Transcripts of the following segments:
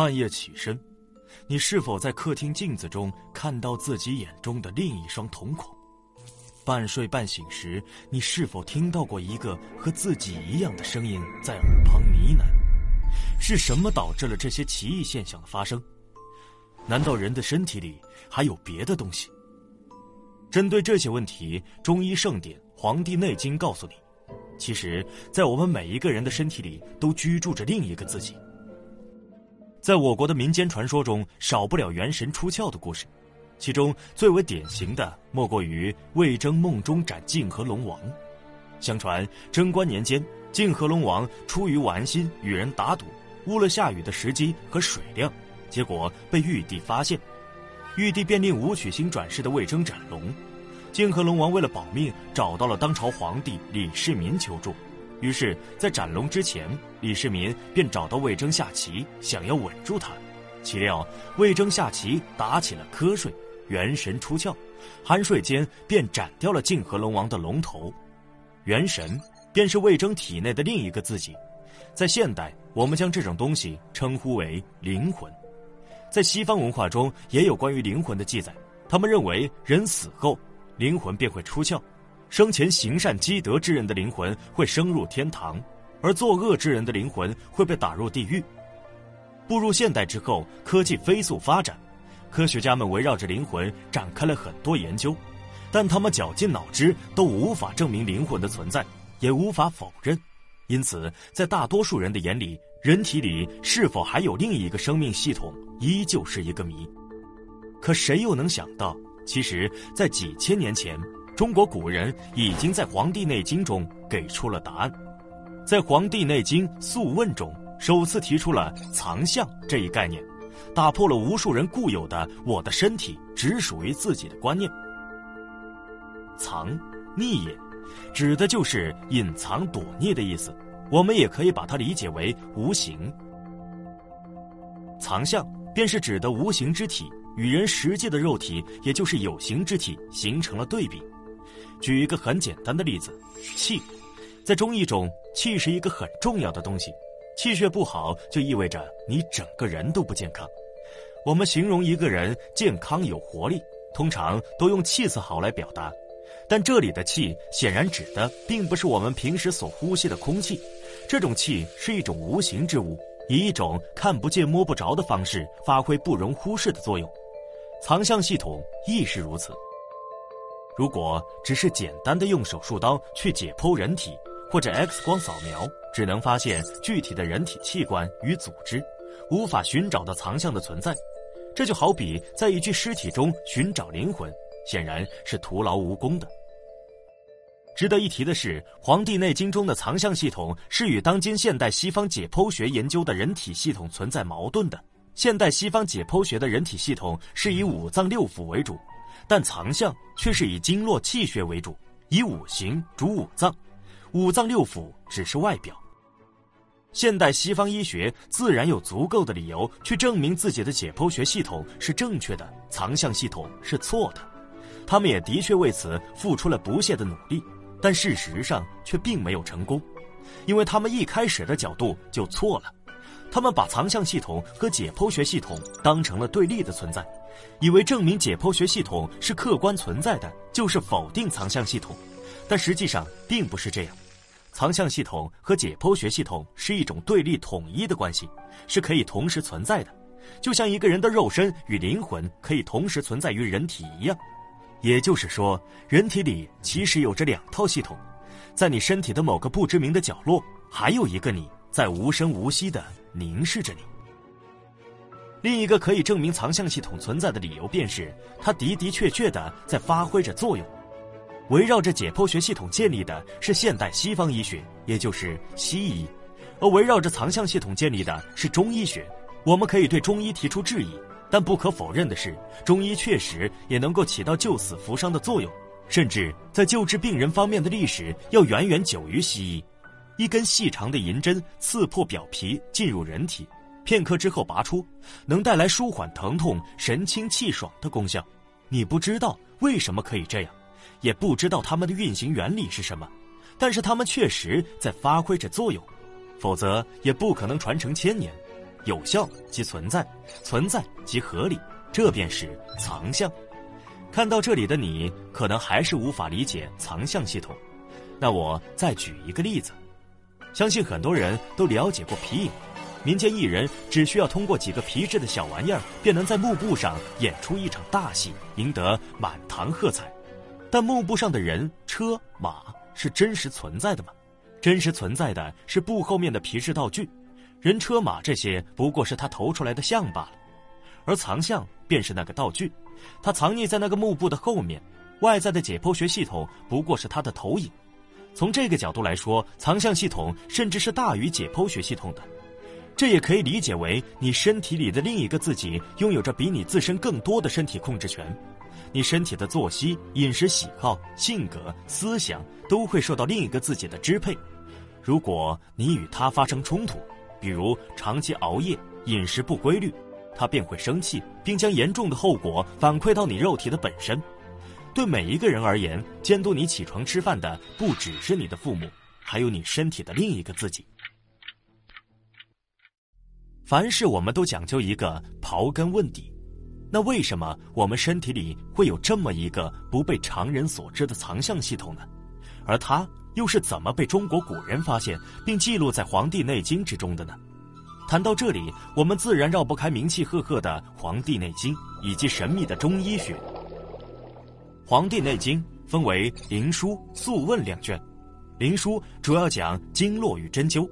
半夜起身，你是否在客厅镜子中看到自己眼中的另一双瞳孔？半睡半醒时，你是否听到过一个和自己一样的声音在耳旁呢喃？是什么导致了这些奇异现象的发生？难道人的身体里还有别的东西？针对这些问题，中医圣典《黄帝内经》告诉你，其实，在我们每一个人的身体里都居住着另一个自己。在我国的民间传说中，少不了元神出窍的故事，其中最为典型的莫过于魏征梦中斩泾河龙王。相传贞观年间，泾河龙王出于玩心与人打赌，误了下雨的时机和水量，结果被玉帝发现。玉帝便令武曲星转世的魏征斩龙，泾河龙王为了保命，找到了当朝皇帝李世民求助。于是，在斩龙之前，李世民便找到魏征下棋，想要稳住他。岂料魏征下棋打起了瞌睡，元神出窍，酣睡间便斩掉了泾河龙王的龙头。元神便是魏征体内的另一个自己，在现代，我们将这种东西称呼为灵魂。在西方文化中也有关于灵魂的记载，他们认为人死后，灵魂便会出窍，生前行善积德之人的灵魂会升入天堂，而作恶之人的灵魂会被打入地狱。步入现代之后，科技飞速发展，科学家们围绕着灵魂展开了很多研究，但他们绞尽脑汁都无法证明灵魂的存在，也无法否认，因此在大多数人的眼里。人体里是否还有另一个生命系统，依旧是一个谜。可谁又能想到，其实，在几千年前，中国古人已经在《黄帝内经》中给出了答案。在《黄帝内经·素问》中，首次提出了“藏象”这一概念，打破了无数人固有的“我的身体只属于自己的”观念。藏，匿也，指的就是隐藏、躲匿的意思。我们也可以把它理解为无形藏象，便是指的无形之体与人实际的肉体，也就是有形之体形成了对比。举一个很简单的例子，气，在中医中，气是一个很重要的东西，气血不好就意味着你整个人都不健康。我们形容一个人健康有活力，通常都用气色好来表达。但这里的气显然指的并不是我们平时所呼吸的空气，这种气是一种无形之物，以一种看不见摸不着的方式发挥不容忽视的作用。藏象系统亦是如此。如果只是简单的用手术刀去解剖人体，或者 X 光扫描，只能发现具体的人体器官与组织，无法寻找到藏象的存在，这就好比在一具尸体中寻找灵魂，显然是徒劳无功的。值得一提的是，《黄帝内经》中的藏象系统是与当今现代西方解剖学研究的人体系统存在矛盾的。现代西方解剖学的人体系统是以五脏六腑为主，但藏象却是以经络气血为主，以五行主五脏，五脏六腑只是外表。现代西方医学自然有足够的理由去证明自己的解剖学系统是正确的，藏象系统是错的。他们也的确为此付出了不懈的努力。但事实上却并没有成功，因为他们一开始的角度就错了，他们把藏象系统和解剖学系统当成了对立的存在，以为证明解剖学系统是客观存在的，就是否定藏象系统，但实际上并不是这样，藏象系统和解剖学系统是一种对立统一的关系，是可以同时存在的，就像一个人的肉身与灵魂可以同时存在于人体一样。也就是说，人体里其实有着两套系统，在你身体的某个不知名的角落，还有一个你在无声无息的凝视着你。另一个可以证明藏象系统存在的理由，便是它的的确确的在发挥着作用。围绕着解剖学系统建立的是现代西方医学，也就是西医，而围绕着藏象系统建立的是中医学。我们可以对中医提出质疑。但不可否认的是，中医确实也能够起到救死扶伤的作用，甚至在救治病人方面的历史要远远久于西医。一根细长的银针刺破表皮进入人体，片刻之后拔出，能带来舒缓疼痛、神清气爽的功效。你不知道为什么可以这样，也不知道它们的运行原理是什么，但是它们确实在发挥着作用，否则也不可能传承千年。有效即存在，存在即合理，这便是藏象。看到这里的你，可能还是无法理解藏象系统。那我再举一个例子，相信很多人都了解过皮影。民间艺人只需要通过几个皮质的小玩意儿，便能在幕布上演出一场大戏，赢得满堂喝彩。但幕布上的人、车、马是真实存在的吗？真实存在的是布后面的皮质道具，人、车、马这些不过是他投出来的像罢了。而藏象便是那个道具，它藏匿在那个幕布的后面，外在的解剖学系统不过是它的投影。从这个角度来说，藏象系统甚至是大于解剖学系统的。这也可以理解为，你身体里的另一个自己拥有着比你自身更多的身体控制权，你身体的作息、饮食喜好、性格、思想都会受到另一个自己的支配。如果你与他发生冲突，比如长期熬夜、饮食不规律，他便会生气，并将严重的后果反馈到你肉体的本身。对每一个人而言，监督你起床吃饭的不只是你的父母，还有你身体的另一个自己。凡事我们都讲究一个刨根问底，那为什么我们身体里会有这么一个不被常人所知的藏象系统呢？而它又是怎么被中国古人发现并记录在《黄帝内经》之中的呢？谈到这里，我们自然绕不开名气赫赫的《黄帝内经》以及神秘的中医学。《黄帝内经》分为《灵枢》《素问》两卷，《灵枢》主要讲经络与针灸。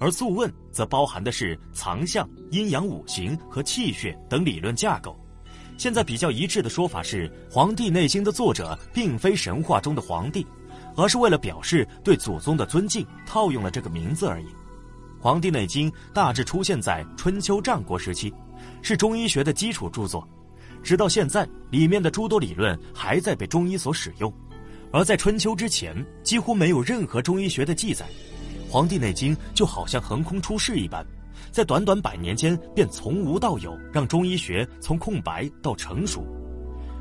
而《素问》则包含的是藏象、阴阳五行和气血等理论架构。现在比较一致的说法是，《黄帝内经》的作者并非神话中的皇帝，而是为了表示对祖宗的尊敬，套用了这个名字而已。《黄帝内经》大致出现在春秋战国时期，是中医学的基础著作。直到现在，里面的诸多理论还在被中医所使用。而在春秋之前，几乎没有任何中医学的记载。《黄帝内经》就好像横空出世一般，在短短百年间便从无到有，让中医学从空白到成熟。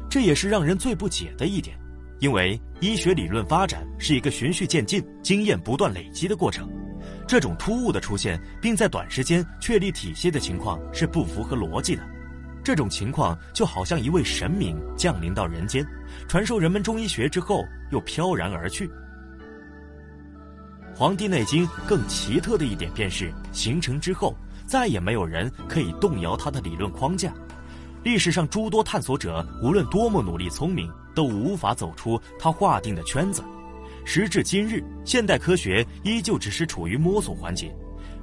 这也是让人最不解的一点，因为医学理论发展是一个循序渐进、经验不断累积的过程。这种突兀的出现，并在短时间确立体系的情况是不符合逻辑的。这种情况就好像一位神明降临到人间，传授人们中医学之后又飘然而去。《黄帝内经》更奇特的一点便是，形成之后再也没有人可以动摇它的理论框架。历史上诸多探索者，无论多么努力聪明，都无法走出它划定的圈子。时至今日，现代科学依旧只是处于摸索环节，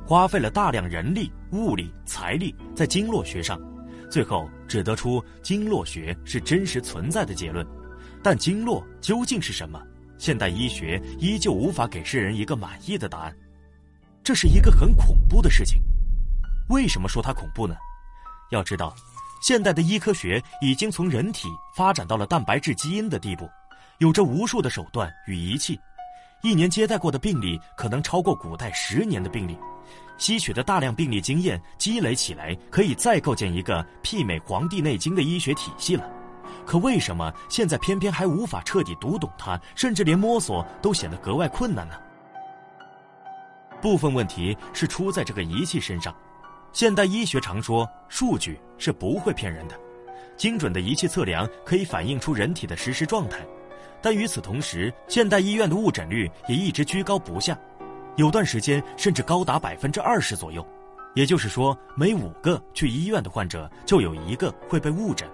花费了大量人力、物力、财力在经络学上，最后只得出经络学是真实存在的结论。但经络究竟是什么？现代医学依旧无法给世人一个满意的答案，这是一个很恐怖的事情。为什么说它恐怖呢？要知道，现代的医科学已经从人体发展到了蛋白质基因的地步，有着无数的手段与仪器，一年接待过的病例可能超过古代十年的病例，吸取的大量病例经验积累起来，可以再构建一个媲美《黄帝内经》的医学体系了。可为什么现在偏偏还无法彻底读懂它，甚至连摸索都显得格外困难呢？部分问题是出在这个仪器身上。现代医学常说，数据是不会骗人的，精准的仪器测量可以反映出人体的实时状态。但与此同时，现代医院的误诊率也一直居高不下，有段时间甚至高达百分之二十左右。也就是说，每五个去医院的患者，就有一个会被误诊。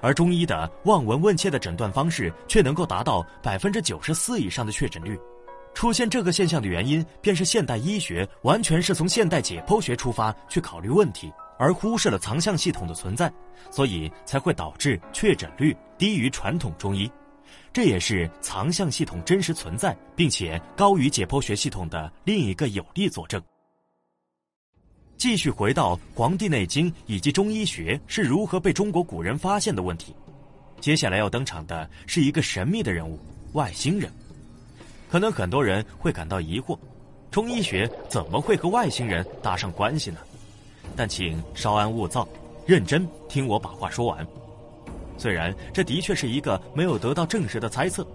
而中医的望闻问切的诊断方式却能够达到百分之九十四以上的确诊率，出现这个现象的原因，便是现代医学完全是从现代解剖学出发去考虑问题，而忽视了藏象系统的存在，所以才会导致确诊率低于传统中医。这也是藏象系统真实存在并且高于解剖学系统的另一个有力佐证。继续回到《黄帝内经》以及中医学是如何被中国古人发现的问题，接下来要登场的是一个神秘的人物——外星人。可能很多人会感到疑惑：中医学怎么会和外星人搭上关系呢？但请稍安勿躁，认真听我把话说完。虽然这的确是一个没有得到证实的猜测，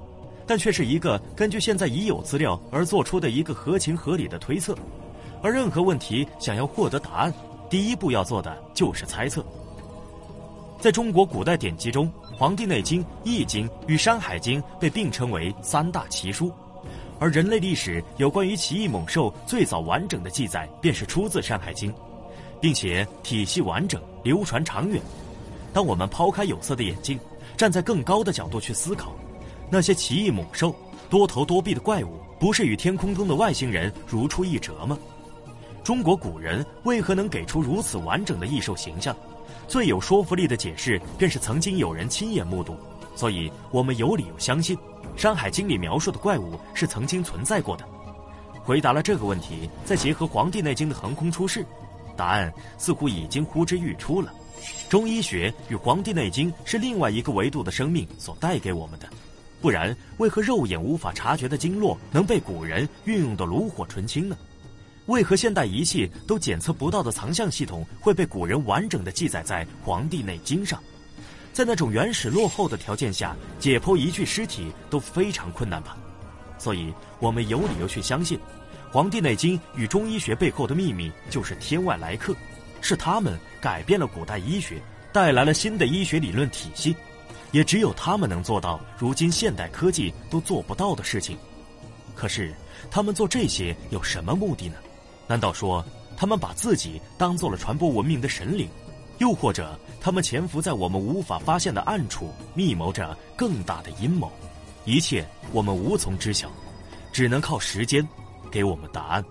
但却是一个根据现在已有资料而做出的一个合情合理的推测。而任何问题想要获得答案，第一步要做的就是猜测。在中国古代典籍中，《黄帝内经》《易经》与《山海经》被并称为三大奇书，而人类历史有关于奇异猛兽最早完整的记载便是出自《山海经》，并且体系完整、流传长远。当我们抛开有色的眼镜，站在更高的角度去思考，那些奇异猛兽、多头多臂的怪物，不是与天空中的外星人如出一辙吗？中国古人为何能给出如此完整的异兽形象？最有说服力的解释便是曾经有人亲眼目睹，所以我们有理由相信，《山海经》里描述的怪物是曾经存在过的。回答了这个问题，再结合《黄帝内经》的横空出世，答案似乎已经呼之欲出了。中医学与《黄帝内经》是另外一个维度的生命所带给我们的，不然为何肉眼无法察觉的经络能被古人运用的炉火纯青呢？为何现代仪器都检测不到的藏象系统会被古人完整的记载在《黄帝内经》上？在那种原始落后的条件下，解剖一具尸体都非常困难吧？所以，我们有理由去相信，《黄帝内经》与中医学背后的秘密就是天外来客，是他们改变了古代医学，带来了新的医学理论体系，也只有他们能做到如今现代科技都做不到的事情。可是，他们做这些有什么目的呢？难道说他们把自己当做了传播文明的神灵，又或者他们潜伏在我们无法发现的暗处，密谋着更大的阴谋？一切我们无从知晓，只能靠时间给我们答案。